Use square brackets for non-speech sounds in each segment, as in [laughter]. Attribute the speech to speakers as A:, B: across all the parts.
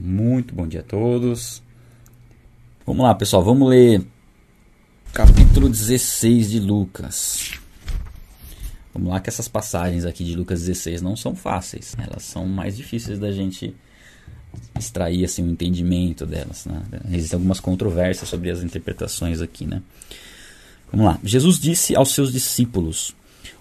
A: Muito bom dia a todos. Vamos lá, pessoal, vamos ler capítulo 16 de Lucas. Vamos lá que essas passagens aqui de Lucas 16 não são fáceis. Elas são mais difíceis da gente extrair assim o entendimento delas, né? Existem algumas controvérsias sobre as interpretações aqui, né? Vamos lá. Jesus disse aos seus discípulos: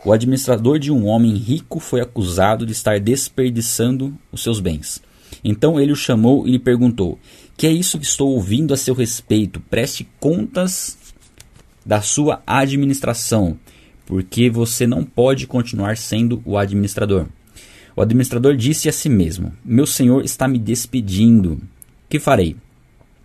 A: O administrador de um homem rico foi acusado de estar desperdiçando os seus bens. Então ele o chamou e lhe perguntou: Que é isso que estou ouvindo a seu respeito? Preste contas da sua administração, porque você não pode continuar sendo o administrador. O administrador disse a si mesmo: Meu senhor está me despedindo. Que farei?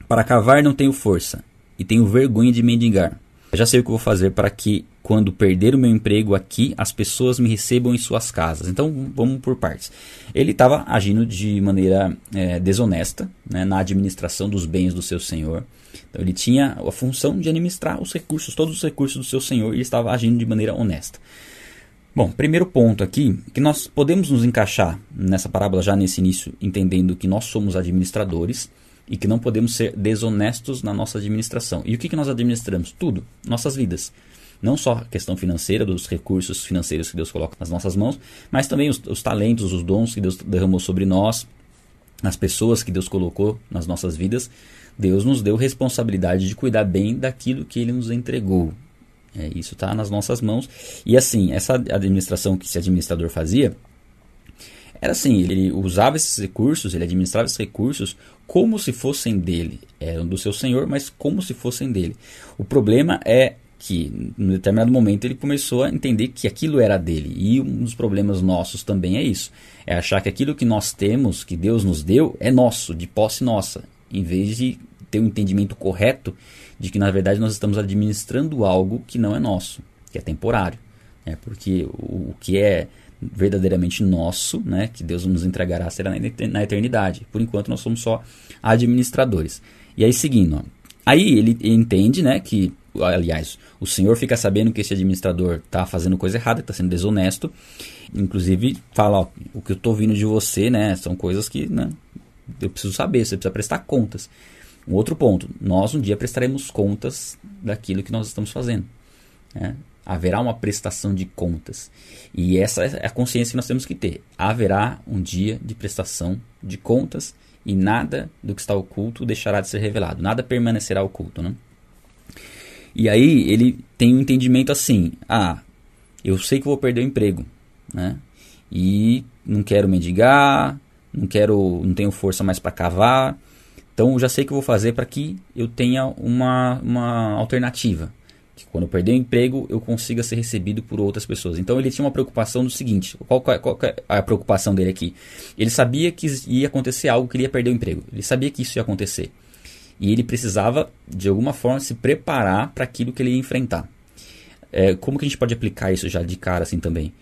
A: Para cavar não tenho força, e tenho vergonha de mendigar. Eu já sei o que vou fazer para que, quando perder o meu emprego aqui, as pessoas me recebam em suas casas. Então, vamos por partes. Ele estava agindo de maneira é, desonesta né, na administração dos bens do seu senhor. Então, ele tinha a função de administrar os recursos, todos os recursos do seu senhor, e ele estava agindo de maneira honesta. Bom, primeiro ponto aqui, que nós podemos nos encaixar nessa parábola já nesse início, entendendo que nós somos administradores e que não podemos ser desonestos na nossa administração. E o que, que nós administramos? Tudo, nossas vidas. Não só a questão financeira, dos recursos financeiros que Deus coloca nas nossas mãos, mas também os, os talentos, os dons que Deus derramou sobre nós, as pessoas que Deus colocou nas nossas vidas. Deus nos deu responsabilidade de cuidar bem daquilo que Ele nos entregou. É, isso está nas nossas mãos. E assim, essa administração que esse administrador fazia, era assim, ele usava esses recursos, ele administrava esses recursos como se fossem dele. Eram do seu senhor, mas como se fossem dele. O problema é que, em determinado momento, ele começou a entender que aquilo era dele. E um dos problemas nossos também é isso: é achar que aquilo que nós temos, que Deus nos deu, é nosso, de posse nossa, em vez de ter um entendimento correto de que, na verdade, nós estamos administrando algo que não é nosso, que é temporário. É porque o, o que é verdadeiramente nosso, né, que Deus nos entregará será na eternidade. Por enquanto nós somos só administradores. E aí seguindo, ó, aí ele entende, né, que aliás, o senhor fica sabendo que esse administrador está fazendo coisa errada, está sendo desonesto, inclusive fala, ó, o que eu estou ouvindo de você, né, são coisas que, né, eu preciso saber, você precisa prestar contas. Um outro ponto, nós um dia prestaremos contas daquilo que nós estamos fazendo. Né? Haverá uma prestação de contas. E essa é a consciência que nós temos que ter. Haverá um dia de prestação de contas e nada do que está oculto deixará de ser revelado. Nada permanecerá oculto. Né? E aí ele tem um entendimento assim: ah, eu sei que vou perder o emprego. Né? E não quero mendigar, não quero, não tenho força mais para cavar. Então eu já sei o que vou fazer para que eu tenha uma, uma alternativa que quando perder o emprego eu consiga ser recebido por outras pessoas. Então ele tinha uma preocupação do seguinte: qual, qual, qual é a preocupação dele aqui? Ele sabia que ia acontecer algo que ele ia perder o emprego. Ele sabia que isso ia acontecer. E ele precisava, de alguma forma, se preparar para aquilo que ele ia enfrentar. É, como que a gente pode aplicar isso já de cara assim também?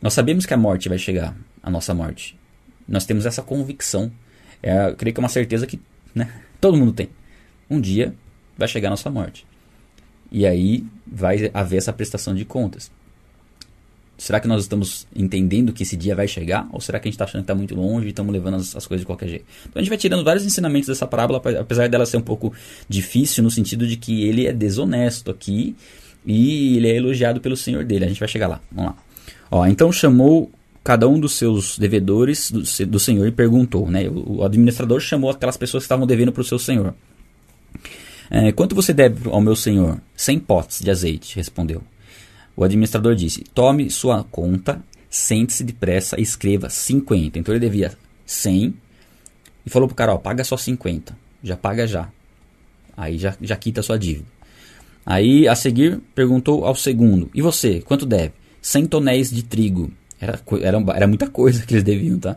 A: Nós sabemos que a morte vai chegar, a nossa morte. Nós temos essa convicção. É, creio que é uma certeza que né, todo mundo tem. Um dia vai chegar a nossa morte. E aí vai haver essa prestação de contas. Será que nós estamos entendendo que esse dia vai chegar? Ou será que a gente está achando que está muito longe e estamos levando as, as, coisas de qualquer jeito? Então a gente vai tirando vários ensinamentos dessa parábola, apesar dela ser um pouco difícil no sentido de que ele é desonesto aqui e ele é elogiado pelo senhor dele. A gente vai chegar lá. Vamos lá. Ó, então chamou cada um dos seus devedores do, do senhor e perguntou, né? O, o administrador chamou aquelas pessoas que estavam devendo para o seu senhor. É, quanto você deve ao meu senhor? Cem potes de azeite, respondeu. O administrador disse: Tome sua conta, sente-se depressa e escreva 50. Então ele devia 100 e falou pro cara: ó, paga só 50. Já paga já. Aí já, já quita a sua dívida. Aí a seguir perguntou ao segundo: E você, quanto deve? 100 tonéis de trigo. Era, era, era muita coisa que eles deviam, tá?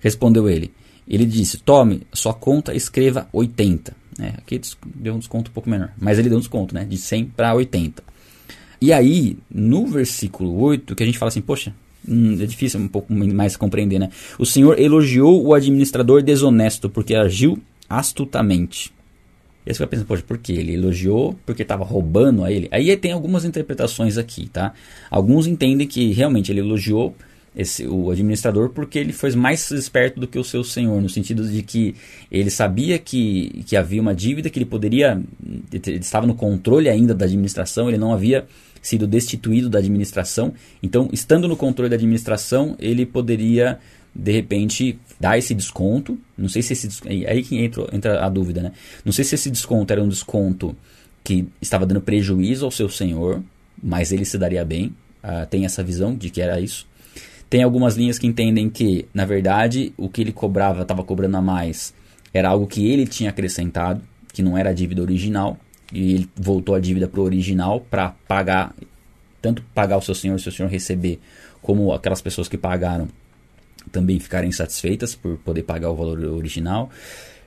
A: Respondeu ele. Ele disse: Tome sua conta, escreva 80. É, aqui deu um desconto um pouco menor. Mas ele deu um desconto, né? De 100 para 80. E aí, no versículo 8, que a gente fala assim, poxa, hum, é difícil um pouco mais compreender, né? O Senhor elogiou o administrador desonesto porque agiu astutamente. E aí você vai pensando, poxa, por quê? Ele elogiou porque estava roubando a ele? Aí tem algumas interpretações aqui, tá? Alguns entendem que realmente ele elogiou esse, o administrador porque ele foi mais esperto do que o seu senhor, no sentido de que ele sabia que, que havia uma dívida, que ele poderia, ele estava no controle ainda da administração, ele não havia sido destituído da administração, então, estando no controle da administração, ele poderia, de repente, dar esse desconto, não sei se esse aí que entra, entra a dúvida, né? Não sei se esse desconto era um desconto que estava dando prejuízo ao seu senhor, mas ele se daria bem, uh, tem essa visão de que era isso, tem algumas linhas que entendem que, na verdade, o que ele cobrava, estava cobrando a mais, era algo que ele tinha acrescentado, que não era a dívida original, e ele voltou a dívida para o original para pagar, tanto pagar o seu senhor, o seu senhor receber, como aquelas pessoas que pagaram também ficarem satisfeitas por poder pagar o valor original.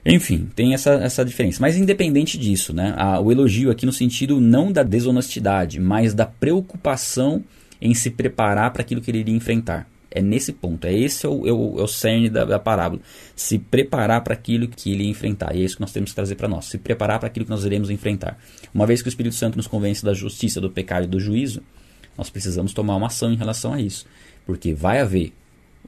A: Enfim, tem essa, essa diferença. Mas independente disso, né, a, o elogio aqui no sentido não da desonestidade, mas da preocupação em se preparar para aquilo que ele iria enfrentar. É nesse ponto, é esse é o, é o, é o cerne da, da parábola. Se preparar para aquilo que ele enfrentar. E é isso que nós temos que trazer para nós. Se preparar para aquilo que nós iremos enfrentar. Uma vez que o Espírito Santo nos convence da justiça, do pecado e do juízo, nós precisamos tomar uma ação em relação a isso. Porque vai haver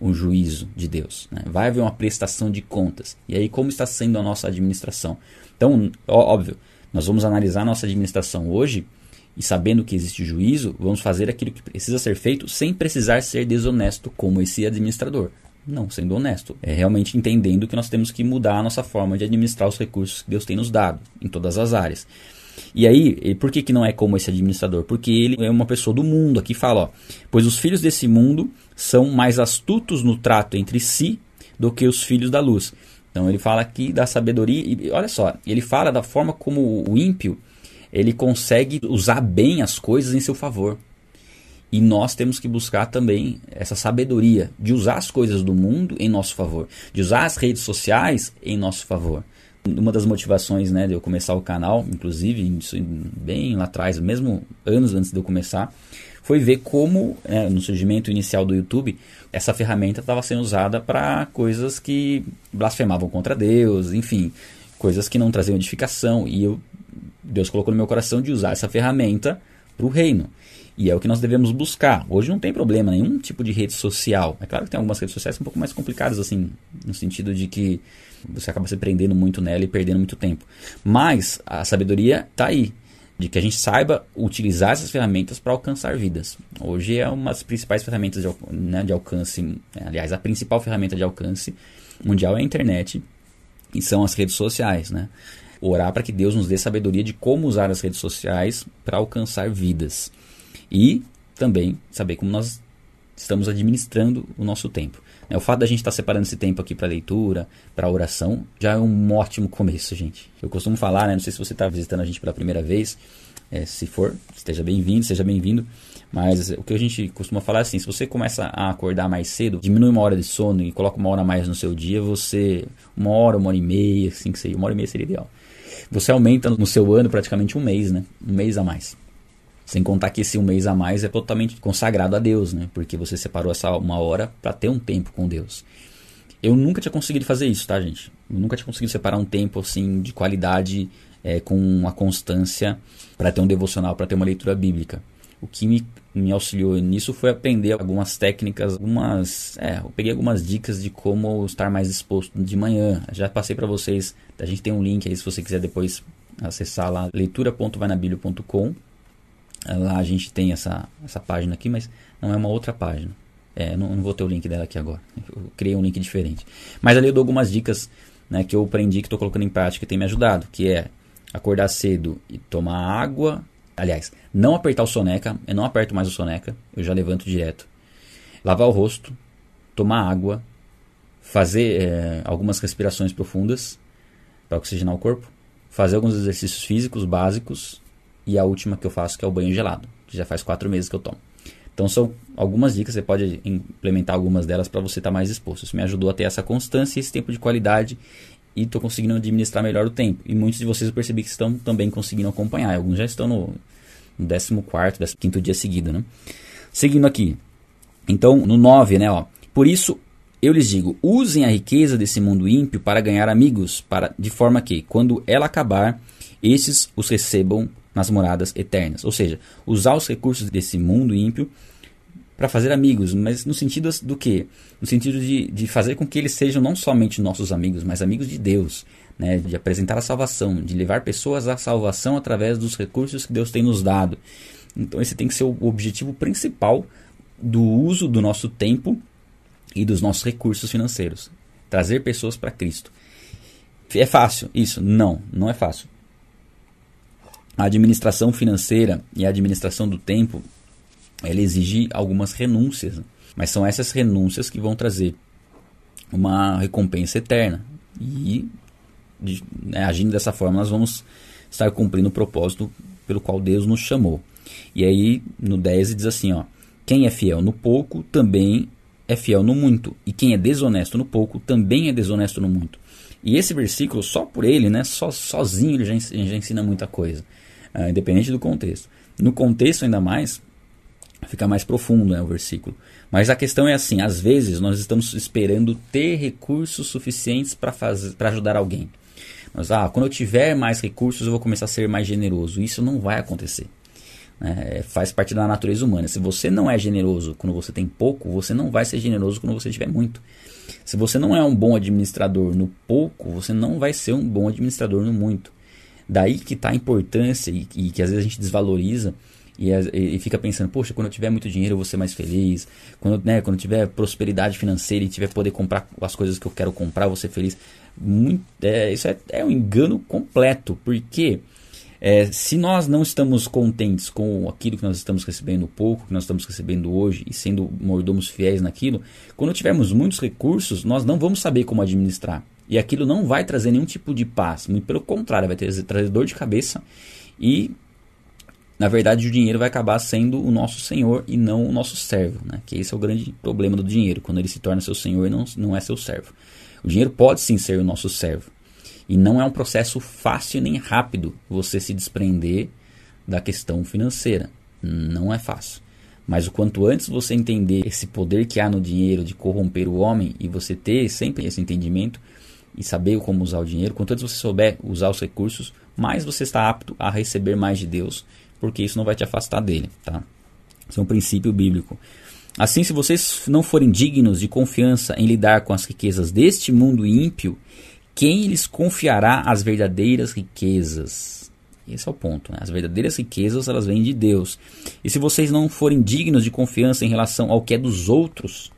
A: um juízo de Deus. Né? Vai haver uma prestação de contas. E aí, como está sendo a nossa administração? Então, óbvio, nós vamos analisar a nossa administração hoje e sabendo que existe juízo, vamos fazer aquilo que precisa ser feito sem precisar ser desonesto como esse administrador. Não, sendo honesto. É realmente entendendo que nós temos que mudar a nossa forma de administrar os recursos que Deus tem nos dado, em todas as áreas. E aí, por que, que não é como esse administrador? Porque ele é uma pessoa do mundo. Aqui fala, ó, pois os filhos desse mundo são mais astutos no trato entre si do que os filhos da luz. Então ele fala aqui da sabedoria, e olha só, ele fala da forma como o ímpio ele consegue usar bem as coisas em seu favor. E nós temos que buscar também essa sabedoria de usar as coisas do mundo em nosso favor, de usar as redes sociais em nosso favor. Uma das motivações né, de eu começar o canal, inclusive, bem lá atrás, mesmo anos antes de eu começar, foi ver como, né, no surgimento inicial do YouTube, essa ferramenta estava sendo usada para coisas que blasfemavam contra Deus, enfim, coisas que não traziam edificação. E eu Deus colocou no meu coração de usar essa ferramenta para o reino. E é o que nós devemos buscar. Hoje não tem problema nenhum tipo de rede social. É claro que tem algumas redes sociais um pouco mais complicadas, assim, no sentido de que você acaba se prendendo muito nela e perdendo muito tempo. Mas a sabedoria está aí, de que a gente saiba utilizar essas ferramentas para alcançar vidas. Hoje é uma das principais ferramentas de, né, de alcance, né, aliás, a principal ferramenta de alcance mundial é a internet e são as redes sociais, né? Orar para que Deus nos dê sabedoria de como usar as redes sociais para alcançar vidas. E também saber como nós estamos administrando o nosso tempo. É, o fato da gente estar separando esse tempo aqui para leitura, para oração, já é um ótimo começo, gente. Eu costumo falar, né, não sei se você está visitando a gente pela primeira vez, é, se for, esteja bem-vindo, seja bem-vindo. Mas o que a gente costuma falar é assim: se você começa a acordar mais cedo, diminui uma hora de sono e coloca uma hora a mais no seu dia, você. Uma hora, uma hora e meia, assim que seria. Uma hora e meia seria ideal você aumenta no seu ano praticamente um mês, né? Um mês a mais. Sem contar que esse um mês a mais é totalmente consagrado a Deus, né? Porque você separou essa uma hora para ter um tempo com Deus. Eu nunca tinha conseguido fazer isso, tá, gente? Eu nunca tinha conseguido separar um tempo assim de qualidade é, com uma constância para ter um devocional, para ter uma leitura bíblica. O que me, me auxiliou nisso foi aprender algumas técnicas, algumas. É, eu peguei algumas dicas de como estar mais exposto de manhã. Já passei para vocês, a gente tem um link aí se você quiser depois acessar lá, leitura.vainabilho.com. Lá a gente tem essa, essa página aqui, mas não é uma outra página. É, não, não, vou ter o link dela aqui agora. Eu criei um link diferente. Mas ali eu dou algumas dicas né, que eu aprendi, que estou colocando em prática e tem me ajudado. Que é acordar cedo e tomar água Aliás, não apertar o soneca, eu não aperto mais o soneca, eu já levanto direto. Lavar o rosto, tomar água, fazer é, algumas respirações profundas para oxigenar o corpo, fazer alguns exercícios físicos básicos e a última que eu faço que é o banho gelado, que já faz quatro meses que eu tomo. Então são algumas dicas, você pode implementar algumas delas para você estar tá mais exposto. Isso me ajudou a ter essa constância e esse tempo de qualidade e estou conseguindo administrar melhor o tempo. E muitos de vocês eu percebi que estão também conseguindo acompanhar. Alguns já estão no, no 14, 15 dia seguido, né? Seguindo aqui. Então, no 9, né, ó. Por isso eu lhes digo: usem a riqueza desse mundo ímpio para ganhar amigos, para de forma que, quando ela acabar, esses os recebam nas moradas eternas. Ou seja, usar os recursos desse mundo ímpio para fazer amigos, mas no sentido do que? No sentido de, de fazer com que eles sejam não somente nossos amigos, mas amigos de Deus, né? de apresentar a salvação, de levar pessoas à salvação através dos recursos que Deus tem nos dado. Então, esse tem que ser o objetivo principal do uso do nosso tempo e dos nossos recursos financeiros trazer pessoas para Cristo. É fácil isso? Não, não é fácil. A administração financeira e a administração do tempo ela exige algumas renúncias, mas são essas renúncias que vão trazer uma recompensa eterna. E né, agindo dessa forma, nós vamos estar cumprindo o propósito pelo qual Deus nos chamou. E aí, no 10 diz assim: ó, quem é fiel no pouco também é fiel no muito, e quem é desonesto no pouco também é desonesto no muito. E esse versículo, só por ele, né, só, sozinho, ele já, já ensina muita coisa, uh, independente do contexto. No contexto, ainda mais, fica mais profundo né, o versículo. Mas a questão é assim: às vezes nós estamos esperando ter recursos suficientes para ajudar alguém. Mas, ah, quando eu tiver mais recursos, eu vou começar a ser mais generoso. Isso não vai acontecer. É, faz parte da natureza humana. Se você não é generoso quando você tem pouco, você não vai ser generoso quando você tiver muito. Se você não é um bom administrador no pouco, você não vai ser um bom administrador no muito. Daí que está a importância e, e, que às vezes a gente desvaloriza e, e, fica pensando, poxa, quando eu tiver muito dinheiro eu vou ser mais feliz. Quando, né, quando eu tiver prosperidade financeira e tiver poder comprar as coisas que eu quero comprar, eu vou ser feliz. Muito, é, isso é, é um engano completo, porque é, se nós não estamos contentes com aquilo que nós estamos recebendo pouco, que nós estamos recebendo hoje e sendo mordomos fiéis naquilo, quando tivermos muitos recursos, nós não vamos saber como administrar. E aquilo não vai trazer nenhum tipo de paz, muito pelo contrário, vai trazer, trazer dor de cabeça e na verdade o dinheiro vai acabar sendo o nosso senhor e não o nosso servo, né? Que esse é o grande problema do dinheiro, quando ele se torna seu senhor e não, não é seu servo. O dinheiro pode sim ser o nosso servo, e não é um processo fácil nem rápido você se desprender da questão financeira. Não é fácil. Mas o quanto antes você entender esse poder que há no dinheiro de corromper o homem e você ter sempre esse entendimento e saber como usar o dinheiro, quanto antes você souber usar os recursos, mais você está apto a receber mais de Deus, porque isso não vai te afastar dele, tá? Isso é um princípio bíblico. Assim, se vocês não forem dignos de confiança em lidar com as riquezas deste mundo ímpio, quem lhes confiará as verdadeiras riquezas? Esse é o ponto. Né? As verdadeiras riquezas elas vêm de Deus. E se vocês não forem dignos de confiança em relação ao que é dos outros,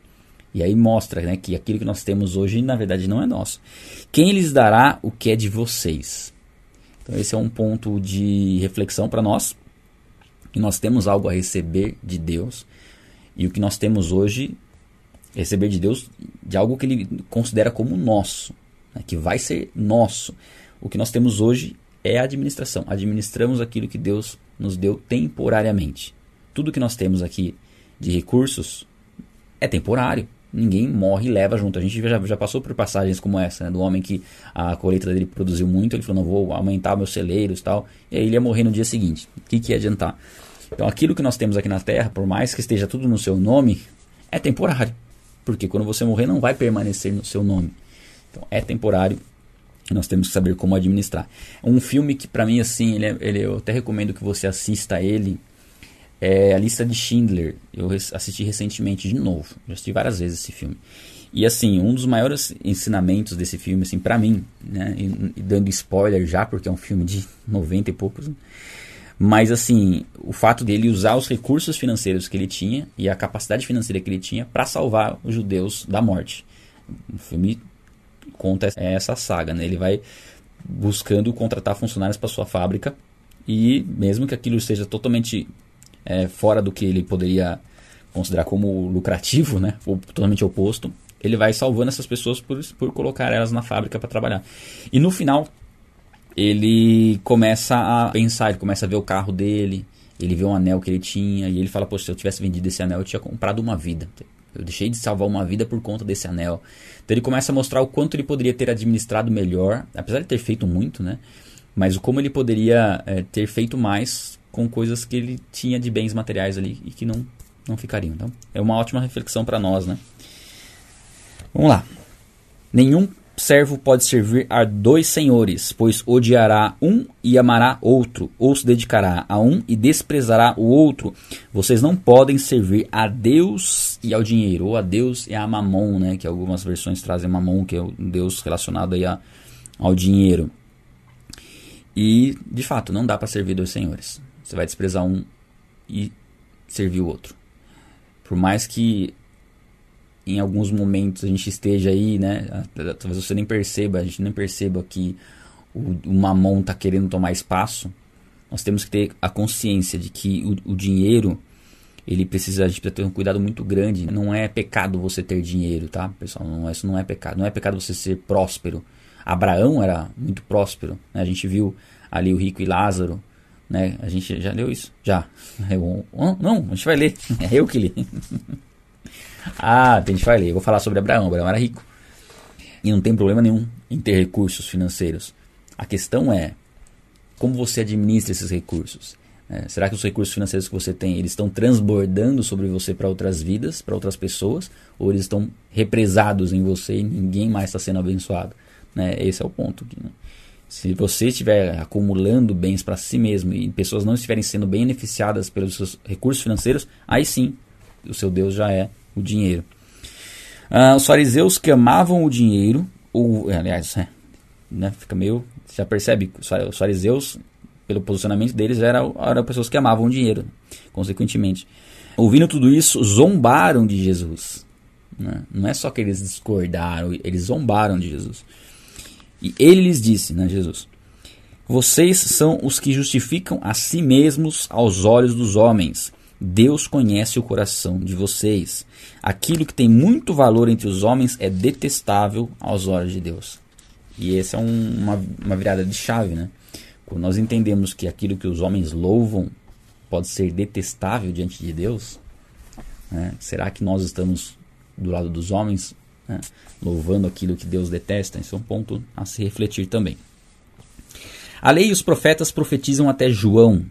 A: e aí mostra né, que aquilo que nós temos hoje na verdade não é nosso. Quem lhes dará o que é de vocês? Então esse é um ponto de reflexão para nós. Que nós temos algo a receber de Deus e o que nós temos hoje receber de Deus de algo que ele considera como nosso né, que vai ser nosso. O que nós temos hoje é a administração. Administramos aquilo que Deus nos deu temporariamente. Tudo que nós temos aqui de recursos é temporário. Ninguém morre e leva junto. A gente já, já passou por passagens como essa, né, do homem que a colheita dele produziu muito, ele falou, não, vou aumentar meus celeiros e tal, e aí ele ia morrer no dia seguinte. O que, que ia adiantar? Então aquilo que nós temos aqui na Terra, por mais que esteja tudo no seu nome, é temporário. Porque quando você morrer não vai permanecer no seu nome. Então é temporário. Nós temos que saber como administrar. Um filme que para mim assim, ele, é, ele, eu até recomendo que você assista ele. É a lista de Schindler. Eu assisti recentemente de novo. Já assisti várias vezes esse filme. E assim, um dos maiores ensinamentos desse filme, assim, para mim, né, e, e, dando spoiler já, porque é um filme de 90 e poucos, né? Mas assim, o fato dele usar os recursos financeiros que ele tinha e a capacidade financeira que ele tinha para salvar os judeus da morte. Um filme conta essa saga, né? Ele vai buscando contratar funcionários para sua fábrica e mesmo que aquilo esteja totalmente é, fora do que ele poderia considerar como lucrativo, né? Ou totalmente oposto, ele vai salvando essas pessoas por, por colocar elas na fábrica para trabalhar. E no final ele começa a pensar, ele começa a ver o carro dele, ele vê um anel que ele tinha e ele fala: Poxa, se eu tivesse vendido esse anel, eu tinha comprado uma vida. Eu deixei de salvar uma vida por conta desse anel. Então ele começa a mostrar o quanto ele poderia ter administrado melhor, apesar de ter feito muito, né? Mas como ele poderia é, ter feito mais com coisas que ele tinha de bens materiais ali e que não, não ficariam. Então é uma ótima reflexão para nós, né? Vamos lá. Nenhum servo pode servir a dois senhores, pois odiará um e amará outro, ou se dedicará a um e desprezará o outro. Vocês não podem servir a Deus e ao dinheiro, ou a Deus e a Mamon, né? Que algumas versões trazem Mamon, que é o Deus relacionado aí a, ao dinheiro. E, de fato, não dá para servir dois senhores. Você vai desprezar um e servir o outro. Por mais que em alguns momentos a gente esteja aí, né? Talvez você nem perceba, a gente nem perceba que o, o mamão está querendo tomar espaço. Nós temos que ter a consciência de que o, o dinheiro ele precisa, a gente precisa ter um cuidado muito grande. Não é pecado você ter dinheiro, tá, pessoal? Não, isso não é pecado. Não é pecado você ser próspero. Abraão era muito próspero. Né? A gente viu ali o rico e Lázaro. Né? A gente já leu isso? Já. [laughs] Eu, não, a gente vai ler. [laughs] É eu que li. [laughs] Ah, a gente vai ler. Eu vou falar sobre Abraão. Abraão era rico. E não tem problema nenhum em ter recursos financeiros. A questão é como você administra esses recursos. É, será que os recursos financeiros que você tem eles estão transbordando sobre você para outras vidas, para outras pessoas, ou eles estão represados em você e ninguém mais está sendo abençoado? Né? Esse é o ponto. Aqui, né? Se você estiver acumulando bens para si mesmo e pessoas não estiverem sendo beneficiadas pelos seus recursos financeiros, aí sim o seu Deus já é o dinheiro. Ah, os fariseus que amavam o dinheiro, ou, aliás, é, né, fica meio. Já percebe, os fariseus, pelo posicionamento deles, eram, eram pessoas que amavam o dinheiro, consequentemente. Ouvindo tudo isso, zombaram de Jesus. Né? Não é só que eles discordaram, eles zombaram de Jesus. E ele lhes disse, né, Jesus: Vocês são os que justificam a si mesmos aos olhos dos homens, Deus conhece o coração de vocês. Aquilo que tem muito valor entre os homens é detestável aos olhos de Deus. E essa é um, uma, uma virada de chave, né? Quando nós entendemos que aquilo que os homens louvam pode ser detestável diante de Deus, né? será que nós estamos do lado dos homens, né? louvando aquilo que Deus detesta? Isso é um ponto a se refletir também. A lei e os profetas profetizam até João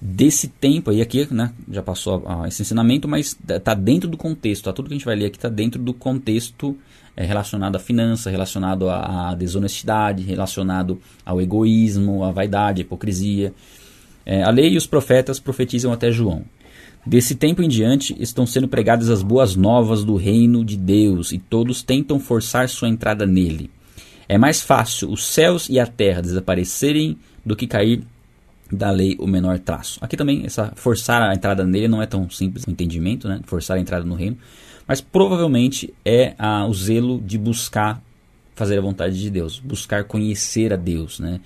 A: desse tempo aí aqui, né, já passou esse ensinamento, mas está dentro do contexto, tá? tudo que a gente vai ler aqui está dentro do contexto é, relacionado à finança, relacionado à, à, desonestidade, relacionado ao egoísmo, à vaidade, à hipocrisia. É, a lei e os profetas profetizam até João. Desse tempo em diante estão sendo pregadas as boas novas do reino de Deus e todos tentam forçar sua entrada nele. É mais fácil os céus e a terra desaparecerem do que cair da lei o menor traço. Aqui também, essa forçar a entrada nele não é tão simples o entendimento, né? forçar a entrada no reino, mas provavelmente é o zelo de buscar fazer a vontade de Deus, buscar conhecer a Deus. Né?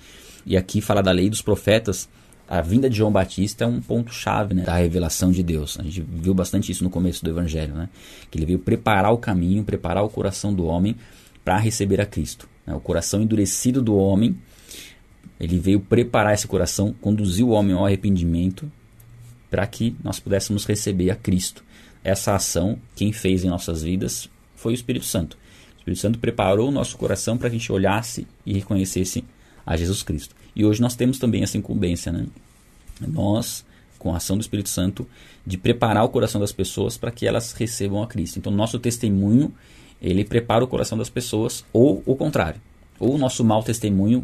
A: E aqui fala da lei dos profetas, a vinda de João Batista é um ponto-chave né, da revelação de Deus. A gente viu bastante isso no começo do Evangelho, né? que ele veio preparar o caminho, preparar o coração do homem para receber a Cristo. Né? O coração endurecido do homem ele veio preparar esse coração, conduzir o homem ao arrependimento, para que nós pudéssemos receber a Cristo. Essa ação, quem fez em nossas vidas foi o Espírito Santo. O Espírito Santo preparou o nosso coração para que a gente olhasse e reconhecesse a Jesus Cristo. E hoje nós temos também essa incumbência, né? Nós, com a ação do Espírito Santo, de preparar o coração das pessoas para que elas recebam a Cristo. Então, nosso testemunho, ele prepara o coração das pessoas, ou o contrário. Ou o nosso mau testemunho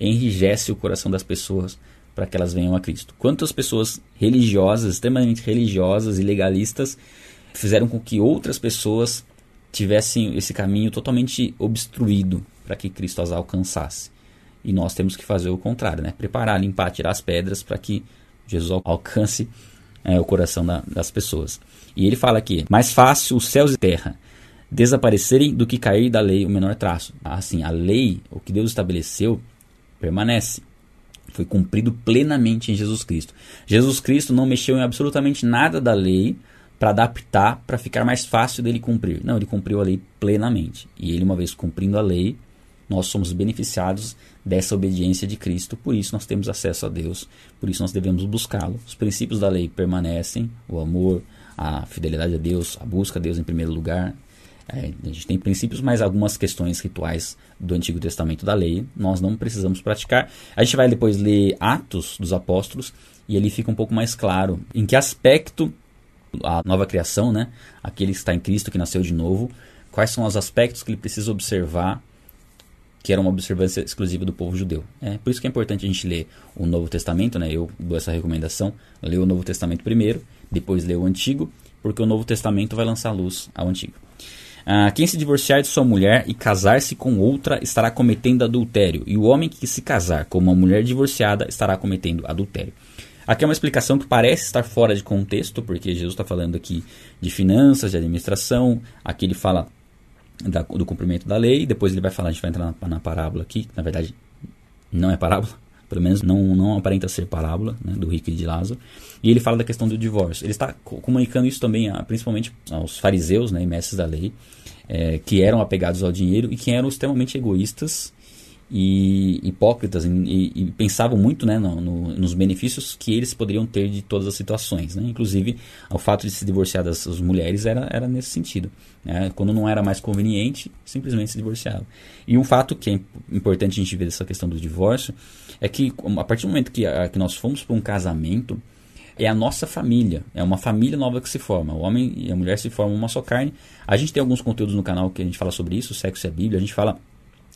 A: enrijece o coração das pessoas para que elas venham a Cristo. Quantas pessoas religiosas, extremamente religiosas e legalistas, fizeram com que outras pessoas tivessem esse caminho totalmente obstruído para que Cristo as alcançasse. E nós temos que fazer o contrário, né? Preparar, limpar, tirar as pedras para que Jesus alcance é, o coração da, das pessoas. E ele fala aqui: mais fácil os céus e terra desaparecerem do que cair da lei o menor traço. Assim, a lei, o que Deus estabeleceu, permanece. Foi cumprido plenamente em Jesus Cristo. Jesus Cristo não mexeu em absolutamente nada da lei para adaptar, para ficar mais fácil dele cumprir. Não, ele cumpriu a lei plenamente. E ele, uma vez cumprindo a lei, nós somos beneficiados dessa obediência de Cristo, por isso nós temos acesso a Deus, por isso nós devemos buscá-lo. Os princípios da lei permanecem: o amor, a fidelidade a Deus, a busca a Deus em primeiro lugar, é, a gente tem princípios, mas algumas questões rituais do Antigo Testamento da lei nós não precisamos praticar. A gente vai depois ler Atos dos Apóstolos e ali fica um pouco mais claro em que aspecto a nova criação, né, aquele que está em Cristo, que nasceu de novo, quais são os aspectos que ele precisa observar que era uma observância exclusiva do povo judeu. É por isso que é importante a gente ler o Novo Testamento, né? Eu dou essa recomendação, ler o Novo Testamento primeiro, depois ler o Antigo, porque o Novo Testamento vai lançar luz ao Antigo. Ah, quem se divorciar de sua mulher e casar-se com outra estará cometendo adultério, e o homem que se casar com uma mulher divorciada estará cometendo adultério. Aqui é uma explicação que parece estar fora de contexto, porque Jesus está falando aqui de finanças, de administração. Aqui ele fala da, do cumprimento da lei, depois ele vai falar, a gente vai entrar na, na parábola aqui, na verdade não é parábola, pelo menos não, não aparenta ser parábola, né, do rico e de Lázaro. E ele fala da questão do divórcio. Ele está comunicando isso também, a, principalmente aos fariseus né, e mestres da lei, é, que eram apegados ao dinheiro e que eram extremamente egoístas e hipócritas e, e, pensavam muito né, no, no, nos benefícios que eles poderiam ter de todas as situações. Né? Inclusive, o fato de se divorciar das mulheres era, era nesse sentido. Né? Quando não era mais conveniente, simplesmente se divorciava. E um fato que é importante a gente ver dessa questão do divórcio é que, a partir do momento que, a, que nós fomos para um casamento, é a nossa família, é uma família nova que se forma. O homem e a mulher se formam uma só carne. A gente tem alguns conteúdos no canal que a gente fala sobre isso, sexo e a Bíblia, a gente fala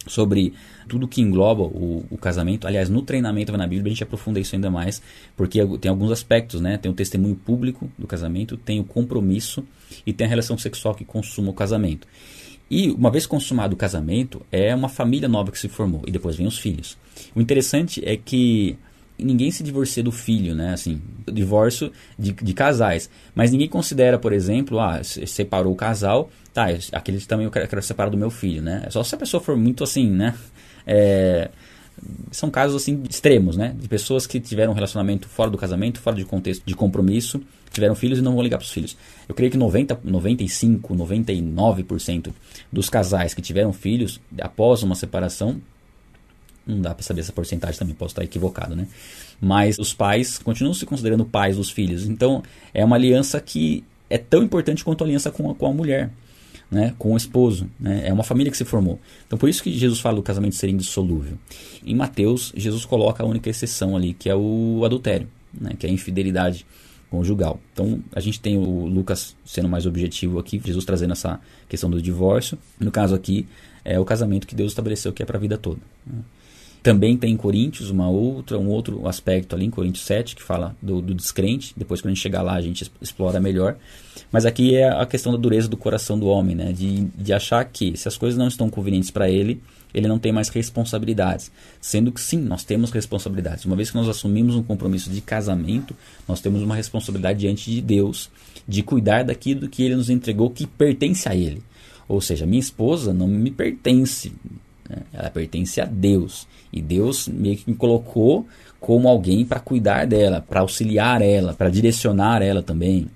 A: sobre tudo que engloba o, o, casamento. Aliás, no treinamento na Bíblia a gente aprofunda isso ainda mais, porque tem alguns aspectos, né? Tem o testemunho público do casamento, tem o compromisso e tem a relação sexual que consuma o casamento. E uma vez consumado o casamento, é uma família nova que se formou e depois vem os filhos. O interessante é que ninguém se divorcia do filho, né? Assim, divórcio de, de casais. Mas ninguém considera, por exemplo, ah, separou o casal, tá, aquele também eu quero, quero separar do meu filho, né? Só se a pessoa for muito assim, né? É, são casos assim extremos, né? De pessoas que tiveram um relacionamento fora do casamento, fora de contexto de compromisso, tiveram filhos e não vão ligar para os filhos. Eu creio que 90, 95, 99% dos casais que tiveram filhos após uma separação não dá para saber essa porcentagem também, posso estar equivocado, né? Mas os pais continuam se considerando pais dos filhos. Então, é uma aliança que é tão importante quanto a aliança com a, com a mulher, né? Com o esposo, né? É uma família que se formou. Então, por isso que Jesus fala do casamento ser indissolúvel. Em Mateus, Jesus coloca a única exceção ali, que é o adultério, né? Que é a infidelidade conjugal. Então, a gente tem o Lucas sendo mais objetivo aqui, Jesus trazendo essa questão do divórcio. No caso aqui, é o casamento que Deus estabeleceu que é para a vida toda. Né? Também tem em Coríntios uma outra, um outro aspecto ali em Coríntios 7 que fala do, do descrente. Depois, quando a gente chegar lá, a gente explora melhor. Mas aqui é a questão da dureza do coração do homem, né? De, de achar que se as coisas não estão convenientes para ele, ele não tem mais responsabilidades. Sendo que sim, nós temos responsabilidades. Uma vez que nós assumimos um compromisso de casamento, nós temos uma responsabilidade diante de Deus de cuidar daquilo que ele nos entregou que pertence a ele. Ou seja, minha esposa não me pertence, né? ela pertence a Deus. E Deus meio que me colocou como alguém para cuidar dela, para auxiliar ela, para direcionar ela também.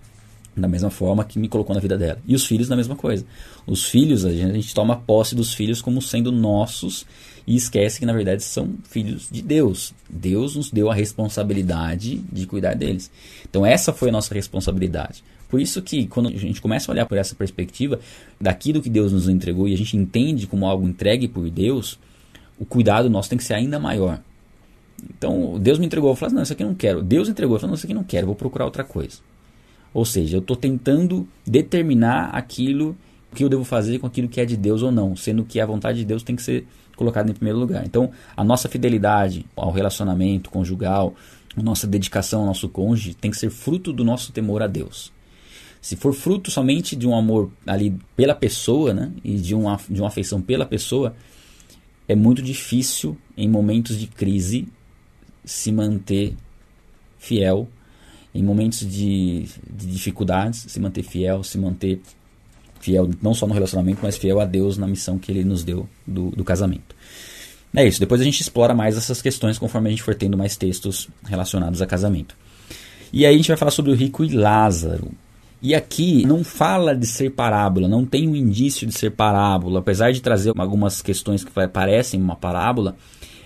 A: Da mesma forma que me colocou na vida dela. E os filhos, da mesma coisa. Os filhos, a gente, a gente toma posse dos filhos como sendo nossos e esquece que, na verdade, são filhos de Deus. Deus nos deu a responsabilidade de cuidar deles. Então, essa foi a nossa responsabilidade. Por isso que, quando a gente começa a olhar por essa perspectiva, daquilo que Deus nos entregou e a gente entende como algo entregue por Deus, o cuidado nosso tem que ser ainda maior. Então, Deus me entregou, eu falei, não, isso aqui eu não quero. Deus entregou, eu falei, não, isso aqui eu não quero, vou procurar outra coisa. Ou seja, eu estou tentando determinar aquilo que eu devo fazer com aquilo que é de Deus ou não, sendo que a vontade de Deus tem que ser colocada em primeiro lugar. Então, a nossa fidelidade ao relacionamento conjugal, a nossa dedicação ao nosso cônjuge tem que ser fruto do nosso temor a Deus. Se for fruto somente de um amor ali pela pessoa, né, e de uma, de uma afeição pela pessoa, é muito difícil em momentos de crise se manter fiel, em momentos de, de dificuldades, se manter fiel, se manter fiel não só no relacionamento, mas fiel a Deus na missão que Ele nos deu do, do casamento. É isso, depois a gente explora mais essas questões conforme a gente for tendo mais textos relacionados a casamento. E aí a gente vai falar sobre o rico e Lázaro. E aqui não fala de ser parábola, não tem um indício de ser parábola, apesar de trazer algumas questões que parecem uma parábola,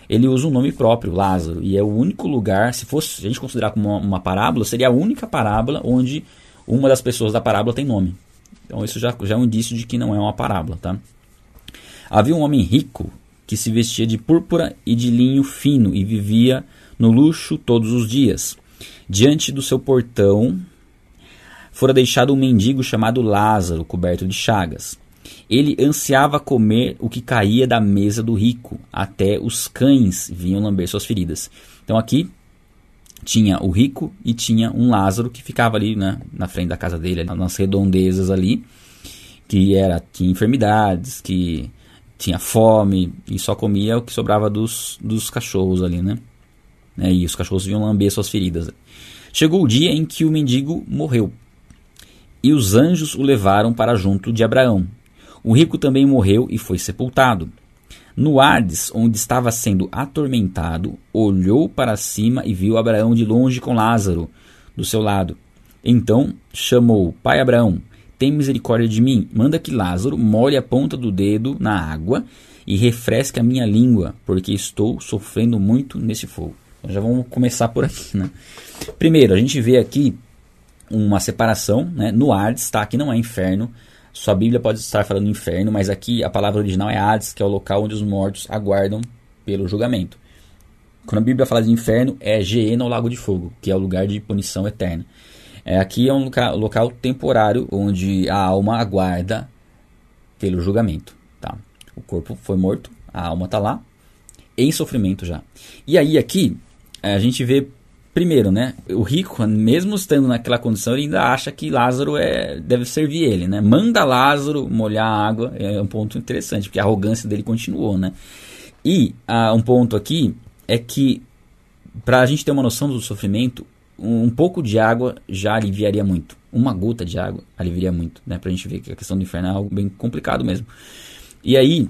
A: ele usa um nome próprio, Lázaro, e é o único lugar, se fosse a gente considerar como uma, uma parábola, seria a única parábola onde uma das pessoas da parábola tem nome. Então isso já, já é um indício de que não é uma parábola, tá? Havia um homem rico que se vestia de púrpura e de linho fino e vivia no luxo todos os dias. Diante do seu portão fora deixado um mendigo chamado Lázaro, coberto de chagas. Ele ansiava comer o que caía da mesa do rico, até os cães vinham lamber suas feridas. Então aqui tinha o rico e tinha um Lázaro que ficava ali né, na frente da casa dele, nas redondezas ali, que era tinha enfermidades, que tinha fome e só comia o que sobrava dos, dos cachorros ali, né? né? E os cachorros vinham lamber suas feridas. Chegou o dia em que o mendigo morreu. E os anjos o levaram para junto de Abraão. O rico também morreu e foi sepultado. No Hades, onde estava sendo atormentado, olhou para cima e viu Abraão de longe com Lázaro do seu lado. Então chamou: Pai Abraão, tem misericórdia de mim, manda que Lázaro molhe a ponta do dedo na água e refresque a minha língua, porque estou sofrendo muito nesse fogo. Então já vamos começar por aqui, né? Primeiro, a gente vê aqui uma separação, né? No Hades, tá? Aqui não é inferno. Sua Bíblia pode estar falando inferno, mas aqui a palavra original é Hades, que é o local onde os mortos aguardam pelo julgamento. Quando a Bíblia fala de inferno, é Geena, o lago de fogo, que é o lugar de punição eterna. É, aqui é um local, local temporário onde a alma aguarda pelo julgamento. Tá? O corpo foi morto, a alma está lá, em sofrimento já. E aí aqui a gente vê primeiro, né? O rico, mesmo estando naquela condição, ele ainda acha que Lázaro é, deve servir ele, né? Manda Lázaro molhar a água, é um ponto interessante, porque a arrogância dele continuou, né? E ah, um ponto aqui é que, para a gente ter uma noção do sofrimento, um, um pouco de água já aliviaria muito. Uma gota de água aliviaria muito, né? Pra gente ver que a questão do inferno é algo bem complicado mesmo. E aí,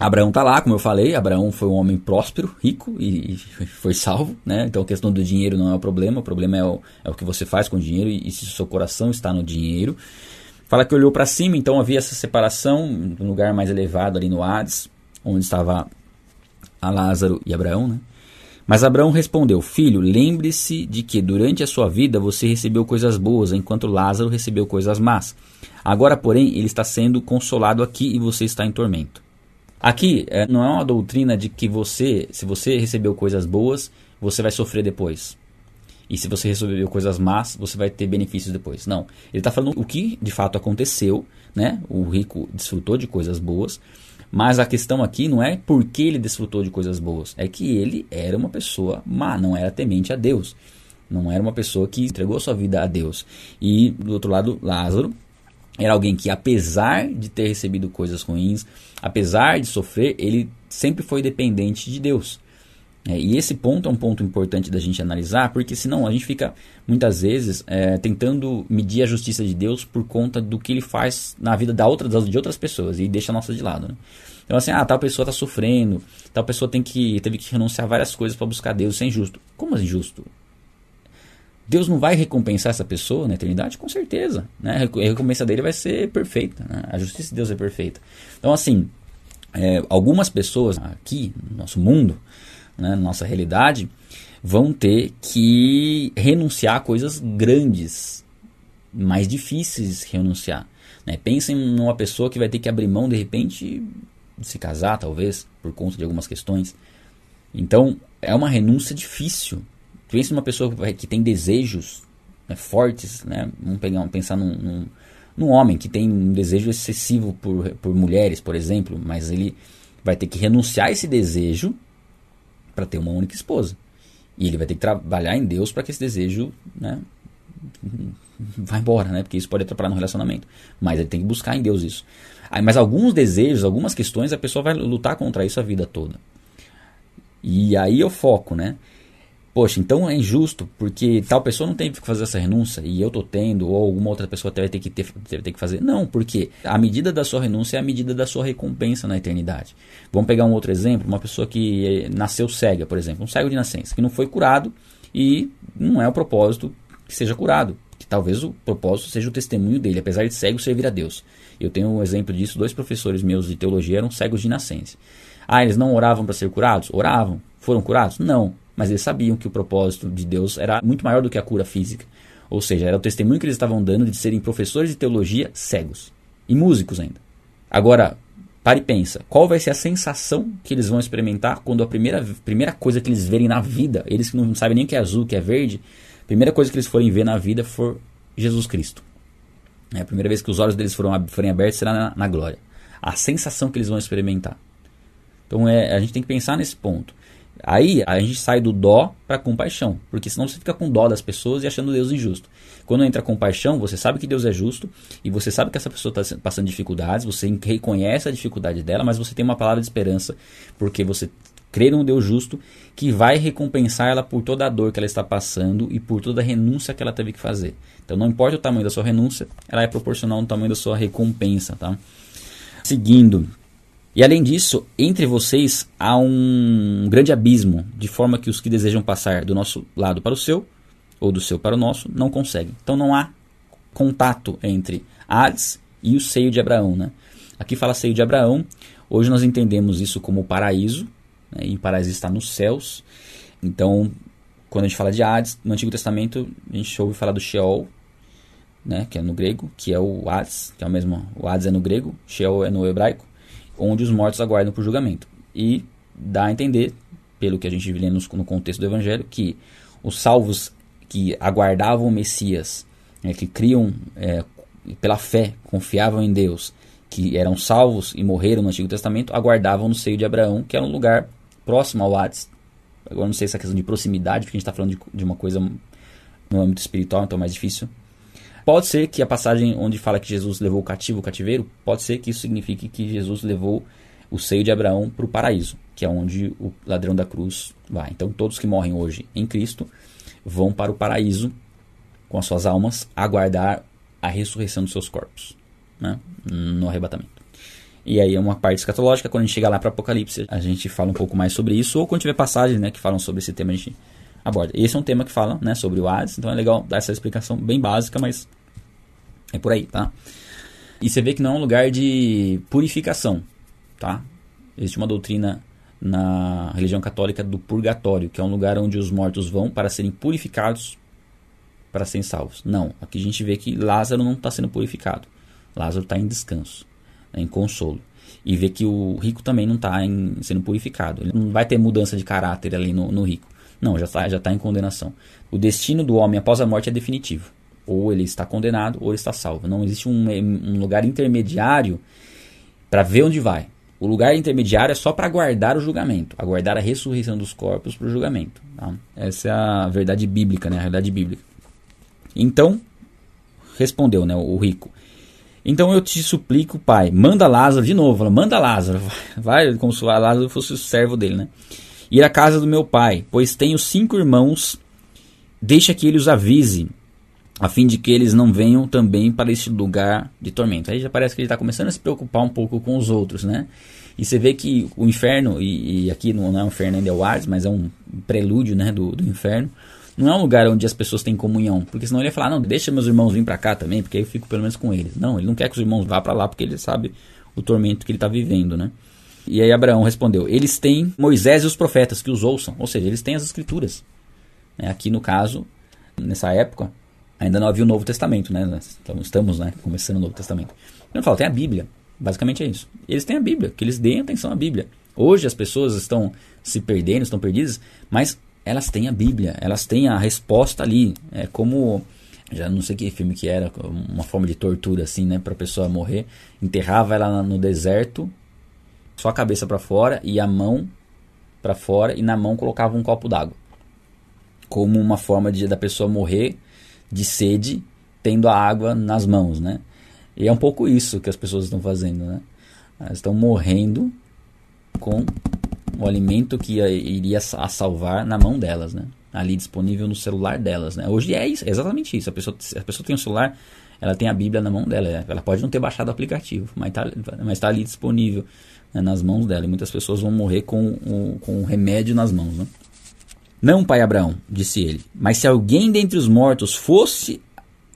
A: Abraão está lá, como eu falei, Abraão foi um homem próspero, rico e, foi salvo, né? Então a questão do dinheiro não é o problema, o problema é o, é o que você faz com o dinheiro e, e se o seu coração está no dinheiro. Fala que olhou para cima, então havia essa separação, um lugar mais elevado ali no Hades, onde estava a Lázaro e Abraão, né? Mas Abraão respondeu: Filho, lembre-se de que durante a sua vida você recebeu coisas boas, enquanto Lázaro recebeu coisas más. Agora, porém, ele está sendo consolado aqui e você está em tormento. Aqui é, não é uma doutrina de que você, se você recebeu coisas boas, você vai sofrer depois. E se você recebeu coisas más, você vai ter benefícios depois. Não. Ele está falando o que de fato aconteceu, né? O rico desfrutou de coisas boas, mas a questão aqui não é por que ele desfrutou de coisas boas, é que ele era uma pessoa má, não era temente a Deus. Não era uma pessoa que entregou sua vida a Deus. E do outro lado, Lázaro era alguém que, apesar de ter recebido coisas ruins, apesar de sofrer, ele sempre foi dependente de Deus. É, e esse ponto é um ponto importante da gente analisar, porque senão a gente fica muitas vezes é, tentando medir a justiça de Deus por conta do que ele faz na vida da outra, de outras pessoas e deixa a nossa de lado. Né? Então, assim, ah, tal pessoa está sofrendo, tal pessoa tem que, teve que renunciar várias coisas para buscar Deus, isso é injusto. Como é injusto? Deus não vai recompensar essa pessoa na eternidade? Com certeza. Né? A recompensa dele vai ser perfeita. Né? A justiça de Deus é perfeita. Então, assim, é, algumas pessoas aqui no nosso mundo, né, nossa realidade, vão ter que renunciar a coisas grandes, mais difíceis renunciar. Né? Pensem numa pessoa que vai ter que abrir mão, de repente, de se casar, talvez, por conta de algumas questões. Então, é uma renúncia difícil Pensa numa pessoa que tem desejos né, fortes, né? Vamos pegar, pensar num, num, num, homem que tem um desejo excessivo por, por mulheres, por exemplo, mas ele vai ter que renunciar a esse desejo para ter uma única esposa. E ele vai ter que trabalhar em Deus para que esse desejo, né, [laughs] vá embora, né? Porque isso pode atrapalhar no relacionamento. Mas ele tem que buscar em Deus isso. Mas alguns desejos, algumas questões, a pessoa vai lutar contra isso a vida toda. E aí eu foco, né? Poxa, então é injusto, porque tal pessoa não teve que fazer essa renúncia e eu tô tendo, ou alguma outra pessoa vai ter que, ter, ter que fazer. Não, porque a medida da sua renúncia é a medida da sua recompensa na eternidade. Vamos pegar um outro exemplo, uma pessoa que nasceu cega, por exemplo, um cego de nascença, que não foi curado e não é o propósito que seja curado. Que talvez o propósito seja o testemunho dele, apesar de cego servir a Deus. Eu tenho um exemplo disso, dois professores meus de teologia eram cegos de nascença. Ah, eles não oravam para ser curados? Oravam. Foram curados? Não mas eles sabiam que o propósito de Deus era muito maior do que a cura física. Ou seja, era o testemunho que eles estavam dando de serem professores de teologia cegos e músicos ainda. Agora, pare e pensa, qual vai ser a sensação que eles vão experimentar quando a primeira, primeira coisa que eles verem na vida, eles que não sabem nem que é azul, que é verde, a primeira coisa que eles forem ver na vida for Jesus Cristo. É a primeira vez que os olhos deles foram, forem abertos será na, na glória. A sensação que eles vão experimentar. Então é, a gente tem que pensar nesse ponto. Aí a gente sai do dó para compaixão, porque senão você fica com dó das pessoas e achando Deus injusto. Quando entra compaixão, você sabe que Deus é justo e você sabe que essa pessoa está passando dificuldades, você reconhece a dificuldade dela, mas você tem uma palavra de esperança, porque você crê num Deus justo que vai recompensar ela por toda a dor que ela está passando e por toda a renúncia que ela teve que fazer. Então não importa o tamanho da sua renúncia, ela é proporcional ao tamanho da sua recompensa, tá? Seguindo, e além disso, entre vocês há um grande abismo, de forma que os que desejam passar do nosso lado para o seu, ou do seu para o nosso, não conseguem. Então não há contato entre Hades e o seio de Abraão. Né? Aqui fala seio de Abraão, hoje nós entendemos isso como paraíso, né? e o paraíso está nos céus. Então, quando a gente fala de Hades, no Antigo Testamento a gente ouve falar do Sheol, né? que é no grego, que é o Hades, que é o mesmo, o Hades é no grego, Sheol é no hebraico onde os mortos aguardam por julgamento. E dá a entender, pelo que a gente lê no contexto do Evangelho, que os salvos que aguardavam o Messias, né, que criam é, pela fé, confiavam em Deus, que eram salvos e morreram no Antigo Testamento, aguardavam no seio de Abraão, que era um lugar próximo ao Hades. Agora não sei se é questão de proximidade, porque a gente está falando de, de uma coisa no âmbito espiritual, então é mais difícil Pode ser que a passagem onde fala que Jesus levou o cativo o cativeiro, pode ser que isso signifique que Jesus levou o seio de Abraão para o paraíso, que é onde o ladrão da cruz vai. Então todos que morrem hoje em Cristo vão para o paraíso com as suas almas aguardar a ressurreição dos seus corpos, né? no arrebatamento. E aí é uma parte escatológica, quando a gente chegar lá para Apocalipse, a gente fala um pouco mais sobre isso, ou quando tiver passagens né, que falam sobre esse tema, a gente aborda. Esse é um tema que fala né, sobre o Hades, então é legal dar essa explicação bem básica, mas é por aí, tá? E você vê que não é um lugar de purificação, tá? Existe uma doutrina na religião católica do purgatório, que é um lugar onde os mortos vão para serem purificados para serem salvos. Não, aqui a gente vê que Lázaro não está sendo purificado. Lázaro está em descanso, né, em consolo. E vê que o rico também não está sendo purificado. Ele não vai ter mudança de caráter ali no, no rico. Não, já está já tá em condenação. O destino do homem após a morte é definitivo. Ou ele está condenado ou ele está salvo. Não existe um, um lugar intermediário para ver onde vai. O lugar intermediário é só para aguardar o julgamento, aguardar a ressurreição dos corpos para o julgamento. Tá? Essa é a verdade bíblica, né? a realidade bíblica. Então, respondeu né, o rico. Então eu te suplico, pai, manda Lázaro de novo, manda Lázaro, [laughs] vai, como se Lázaro fosse o servo dele, né? Ir à casa do meu pai, pois tenho cinco irmãos, deixa que ele os avise, a fim de que eles não venham também para este lugar de tormento. Aí já parece que ele está começando a se preocupar um pouco com os outros, né? E você vê que o inferno, e, e aqui não é um inferno ainda é o Hades, mas é um prelúdio né, do, do inferno, não é um lugar onde as pessoas têm comunhão, porque senão ele ia falar, não, deixa meus irmãos vir para cá também, porque aí eu fico pelo menos com eles. Não, ele não quer que os irmãos vá para lá, porque ele sabe o tormento que ele está vivendo, né? E aí Abraão respondeu, eles têm Moisés e os profetas que os ouçam, ou seja, eles têm as escrituras. É, aqui no caso, nessa época, ainda não havia o Novo Testamento, né? Então, estamos né, começando o Novo Testamento. Ele fala, tem a Bíblia. Basicamente é isso. Eles têm a Bíblia, que eles deem atenção à Bíblia. Hoje as pessoas estão se perdendo, estão perdidas, mas elas têm a Bíblia, elas têm a resposta ali. É como já não sei que filme que era, uma forma de tortura assim, né, para pessoa morrer, enterrava ela no deserto, só a cabeça para fora e a mão para fora e na mão colocava um copo d'água. Como uma forma de da pessoa morrer de sede tendo a água nas mãos, né? E é um pouco isso que as pessoas estão fazendo, né? Elas estão morrendo com o alimento que iria a salvar na mão delas, né? Ali disponível no celular delas, né? Hoje é isso, é exatamente isso. A pessoa, a pessoa tem um celular, ela tem a Bíblia na mão dela. Ela pode não ter baixado o aplicativo, mas está mas tá ali disponível né, nas mãos dela. E muitas pessoas vão morrer com o, com remédio nas mãos, né? Não, pai Abraão, disse ele, mas se alguém dentre os mortos fosse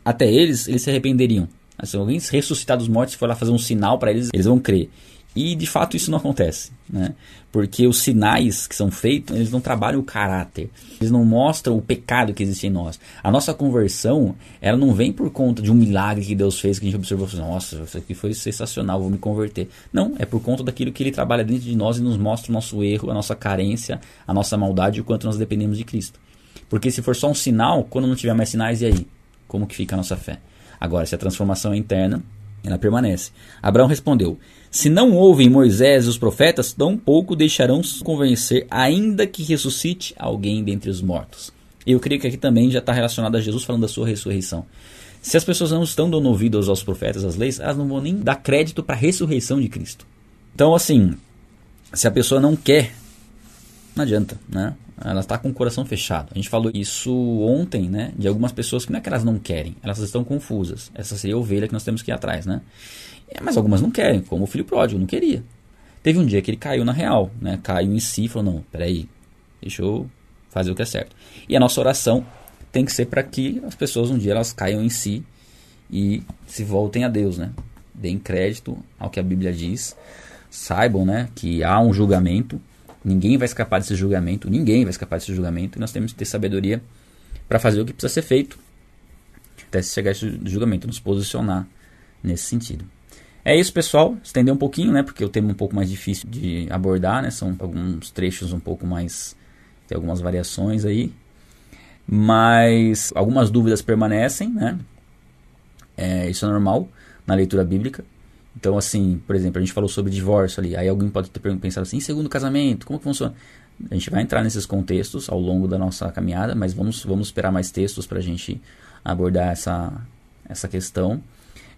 A: até eles, eles se arrependeriam. Se alguém ressuscitar dos mortos for lá fazer um sinal para eles, eles vão crer. E de fato isso não acontece, né? Porque os sinais que são feitos, eles não trabalham o caráter, eles não mostram o pecado que existe em nós. A nossa conversão, ela não vem por conta de um milagre que Deus fez, que a gente observou, assim, nossa, isso aqui foi sensacional, vou me converter. Não, é por conta daquilo que Ele trabalha dentro de nós e nos mostra o nosso erro, a nossa carência, a nossa maldade e o quanto nós dependemos de Cristo. Porque se for só um sinal, quando não tiver mais sinais, e aí? Como que fica a nossa fé? Agora, se a transformação é interna, ela permanece. Abraão respondeu: Se não ouvem Moisés e os profetas, tampouco deixarão se convencer, ainda que ressuscite alguém dentre os mortos. Eu creio que aqui também já está relacionado a Jesus falando da sua ressurreição. Se as pessoas não estão dando ouvidos aos profetas, às leis, elas não vão nem dar crédito para a ressurreição de Cristo. Então, assim, se a pessoa não quer, não adianta, né? Ela está com o coração fechado. A gente falou isso ontem, né? De algumas pessoas que não é que elas não querem, elas estão confusas. Essa seria a ovelha que nós temos que ir atrás, né? É, mas algumas não querem, como o filho pródigo, não queria. Teve um dia que ele caiu na real, né? Caiu em si e falou: não, peraí, deixa eu fazer o que é certo. E a nossa oração tem que ser para que as pessoas um dia elas caiam em si e se voltem a Deus, né? Deem crédito ao que a Bíblia diz, saibam, né, que há um julgamento Ninguém vai escapar desse julgamento, ninguém vai escapar desse julgamento, e nós temos que ter sabedoria para fazer o que precisa ser feito até chegar esse julgamento, nos posicionar nesse sentido. É isso, pessoal. Estender um pouquinho, né? Porque o tema é um pouco mais difícil de abordar, né? São alguns trechos um pouco mais. Tem algumas variações aí. Mas algumas dúvidas permanecem, né? É, isso é normal na leitura bíblica. Então, assim, por exemplo, a gente falou sobre divórcio ali. Aí alguém pode ter pensado assim, segundo casamento, como que funciona? A gente vai entrar nesses contextos ao longo da nossa caminhada, mas vamos, vamos esperar mais textos para a gente abordar essa, essa questão.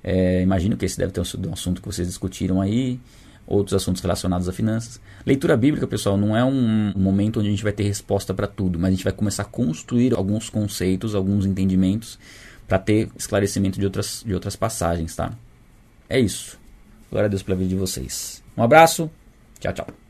A: É, imagino que esse deve ter um, um assunto que vocês discutiram aí, outros assuntos relacionados a finanças. Leitura bíblica, pessoal, não é um momento onde a gente vai ter resposta para tudo, mas a gente vai começar a construir alguns conceitos, alguns entendimentos, para ter esclarecimento de outras, de outras passagens, tá? É isso. Glória a Deus pela vida de vocês. Um abraço. Tchau, tchau.